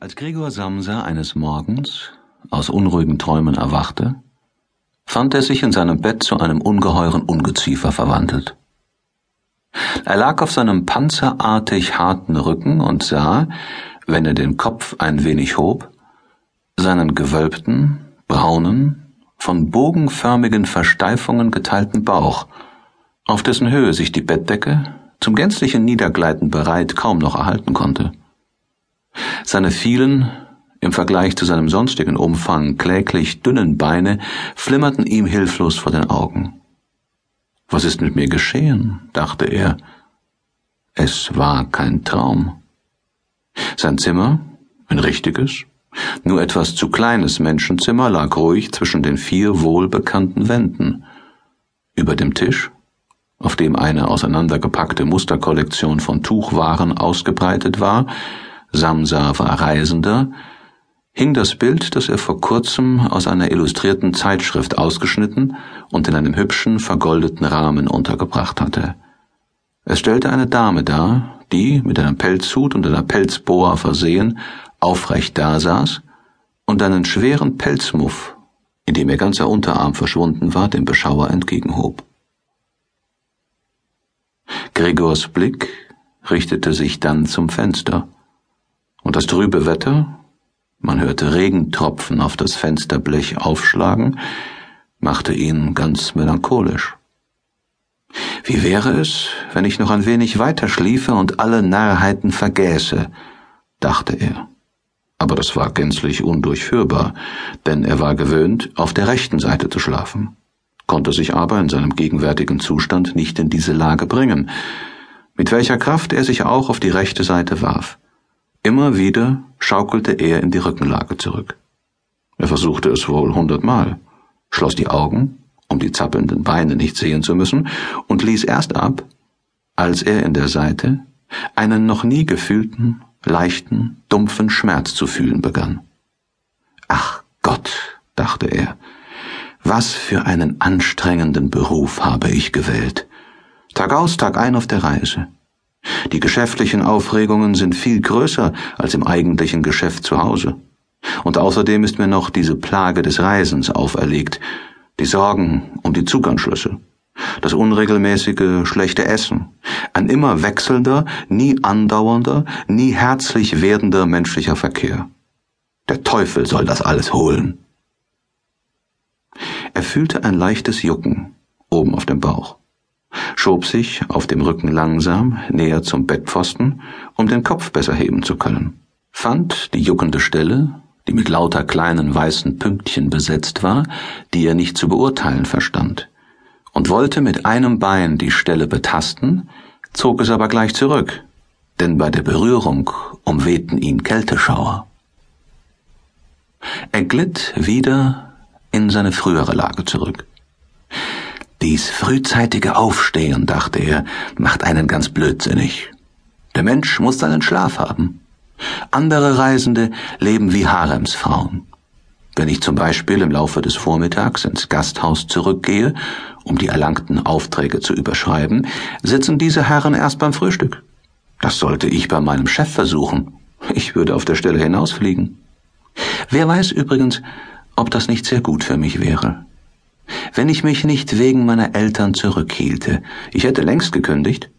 Als Gregor Samsa eines Morgens aus unruhigen Träumen erwachte, fand er sich in seinem Bett zu einem ungeheuren Ungeziefer verwandelt. Er lag auf seinem panzerartig harten Rücken und sah, wenn er den Kopf ein wenig hob, seinen gewölbten, braunen, von bogenförmigen Versteifungen geteilten Bauch, auf dessen Höhe sich die Bettdecke, zum gänzlichen Niedergleiten bereit, kaum noch erhalten konnte. Seine vielen, im Vergleich zu seinem sonstigen Umfang kläglich dünnen Beine flimmerten ihm hilflos vor den Augen. Was ist mit mir geschehen? dachte er. Es war kein Traum. Sein Zimmer, ein richtiges, nur etwas zu kleines Menschenzimmer, lag ruhig zwischen den vier wohlbekannten Wänden. Über dem Tisch, auf dem eine auseinandergepackte Musterkollektion von Tuchwaren ausgebreitet war, Samsa war Reisender, hing das Bild, das er vor kurzem aus einer illustrierten Zeitschrift ausgeschnitten und in einem hübschen, vergoldeten Rahmen untergebracht hatte. Es stellte eine Dame dar, die, mit einem Pelzhut und einer Pelzboa versehen, aufrecht dasaß und einen schweren Pelzmuff, in dem ihr ganzer Unterarm verschwunden war, dem Beschauer entgegenhob. Gregors Blick richtete sich dann zum Fenster und das trübe Wetter, man hörte Regentropfen auf das Fensterblech aufschlagen, machte ihn ganz melancholisch. Wie wäre es, wenn ich noch ein wenig weiter schliefe und alle Narrheiten vergäße, dachte er. Aber das war gänzlich undurchführbar, denn er war gewöhnt, auf der rechten Seite zu schlafen, konnte sich aber in seinem gegenwärtigen Zustand nicht in diese Lage bringen, mit welcher Kraft er sich auch auf die rechte Seite warf. Immer wieder schaukelte er in die Rückenlage zurück. Er versuchte es wohl hundertmal, schloss die Augen, um die zappelnden Beine nicht sehen zu müssen, und ließ erst ab, als er in der Seite einen noch nie gefühlten, leichten, dumpfen Schmerz zu fühlen begann. Ach Gott, dachte er, was für einen anstrengenden Beruf habe ich gewählt. Tag aus, Tag ein auf der Reise. Die geschäftlichen Aufregungen sind viel größer als im eigentlichen Geschäft zu Hause. Und außerdem ist mir noch diese Plage des Reisens auferlegt, die Sorgen um die Zuganschlüsse, das unregelmäßige, schlechte Essen, ein immer wechselnder, nie andauernder, nie herzlich werdender menschlicher Verkehr. Der Teufel soll das alles holen. Er fühlte ein leichtes Jucken oben auf dem Bauch schob sich auf dem Rücken langsam näher zum Bettpfosten, um den Kopf besser heben zu können, fand die juckende Stelle, die mit lauter kleinen weißen Pünktchen besetzt war, die er nicht zu beurteilen verstand, und wollte mit einem Bein die Stelle betasten, zog es aber gleich zurück, denn bei der Berührung umwehten ihn Kälteschauer. Er glitt wieder in seine frühere Lage zurück. Dies frühzeitige Aufstehen, dachte er, macht einen ganz blödsinnig. Der Mensch muss seinen Schlaf haben. Andere Reisende leben wie Haremsfrauen. Wenn ich zum Beispiel im Laufe des Vormittags ins Gasthaus zurückgehe, um die erlangten Aufträge zu überschreiben, sitzen diese Herren erst beim Frühstück. Das sollte ich bei meinem Chef versuchen. Ich würde auf der Stelle hinausfliegen. Wer weiß übrigens, ob das nicht sehr gut für mich wäre. Wenn ich mich nicht wegen meiner Eltern zurückhielte, ich hätte längst gekündigt.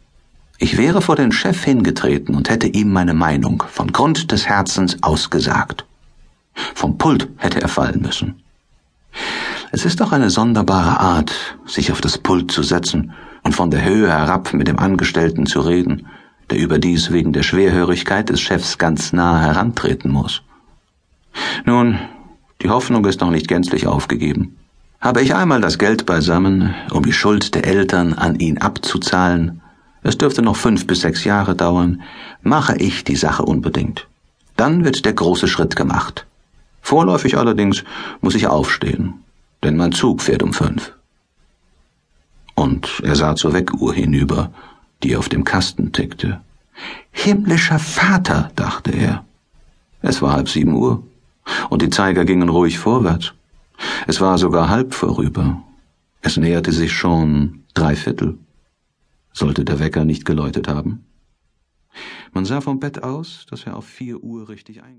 Ich wäre vor den Chef hingetreten und hätte ihm meine Meinung von Grund des Herzens ausgesagt. Vom Pult hätte er fallen müssen. Es ist doch eine sonderbare Art, sich auf das Pult zu setzen und von der Höhe herab mit dem Angestellten zu reden, der überdies wegen der Schwerhörigkeit des Chefs ganz nah herantreten muss. Nun, die Hoffnung ist noch nicht gänzlich aufgegeben. Habe ich einmal das Geld beisammen, um die Schuld der Eltern an ihn abzuzahlen, es dürfte noch fünf bis sechs Jahre dauern, mache ich die Sache unbedingt. Dann wird der große Schritt gemacht. Vorläufig allerdings muss ich aufstehen, denn mein Zug fährt um fünf. Und er sah zur Weckuhr hinüber, die auf dem Kasten tickte. Himmlischer Vater, dachte er. Es war halb sieben Uhr, und die Zeiger gingen ruhig vorwärts. Es war sogar halb vorüber. Es näherte sich schon drei Viertel. Sollte der Wecker nicht geläutet haben? Man sah vom Bett aus, dass er auf vier Uhr richtig ein